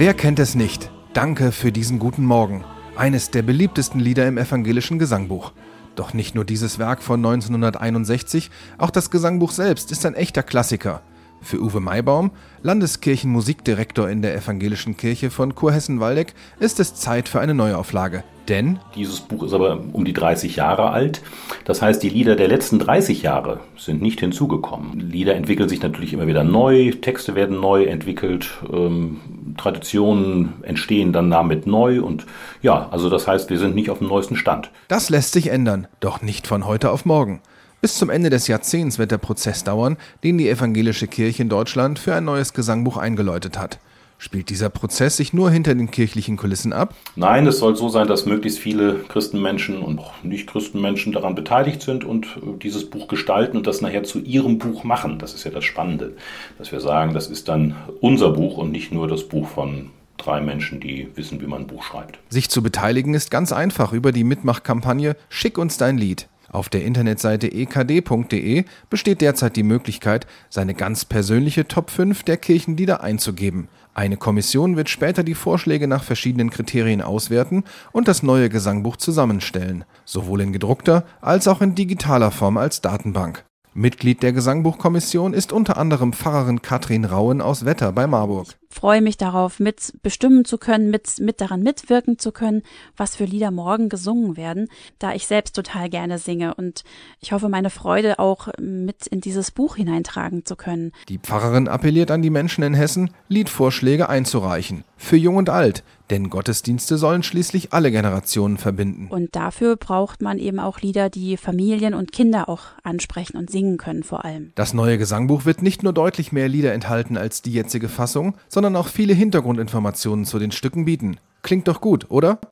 Wer kennt es nicht? Danke für diesen guten Morgen. Eines der beliebtesten Lieder im evangelischen Gesangbuch. Doch nicht nur dieses Werk von 1961, auch das Gesangbuch selbst ist ein echter Klassiker. Für Uwe Maibaum, Landeskirchenmusikdirektor in der Evangelischen Kirche von Kurhessen-Waldeck, ist es Zeit für eine Neuauflage. Denn dieses Buch ist aber um die 30 Jahre alt. Das heißt, die Lieder der letzten 30 Jahre sind nicht hinzugekommen. Lieder entwickeln sich natürlich immer wieder neu, Texte werden neu entwickelt, ähm, Traditionen entstehen dann damit neu und ja, also das heißt, wir sind nicht auf dem neuesten Stand. Das lässt sich ändern, doch nicht von heute auf morgen. Bis zum Ende des Jahrzehnts wird der Prozess dauern, den die evangelische Kirche in Deutschland für ein neues Gesangbuch eingeläutet hat. Spielt dieser Prozess sich nur hinter den kirchlichen Kulissen ab? Nein, es soll so sein, dass möglichst viele Christenmenschen und auch Nicht-Christenmenschen daran beteiligt sind und äh, dieses Buch gestalten und das nachher zu ihrem Buch machen. Das ist ja das Spannende, dass wir sagen, das ist dann unser Buch und nicht nur das Buch von drei Menschen, die wissen, wie man ein Buch schreibt. Sich zu beteiligen ist ganz einfach über die Mitmachkampagne Schick uns dein Lied. Auf der Internetseite ekd.de besteht derzeit die Möglichkeit, seine ganz persönliche Top 5 der Kirchenlieder einzugeben. Eine Kommission wird später die Vorschläge nach verschiedenen Kriterien auswerten und das neue Gesangbuch zusammenstellen, sowohl in gedruckter als auch in digitaler Form als Datenbank. Mitglied der Gesangbuchkommission ist unter anderem Pfarrerin Katrin Rauen aus Wetter bei Marburg. Ich freue mich darauf, mit bestimmen zu können, mit, mit daran mitwirken zu können, was für Lieder morgen gesungen werden, da ich selbst total gerne singe und ich hoffe, meine Freude auch mit in dieses Buch hineintragen zu können. Die Pfarrerin appelliert an die Menschen in Hessen, Liedvorschläge einzureichen. Für Jung und Alt, denn Gottesdienste sollen schließlich alle Generationen verbinden. Und dafür braucht man eben auch Lieder, die Familien und Kinder auch ansprechen und singen können vor allem. Das neue Gesangbuch wird nicht nur deutlich mehr Lieder enthalten als die jetzige Fassung, sondern auch viele Hintergrundinformationen zu den Stücken bieten. Klingt doch gut, oder?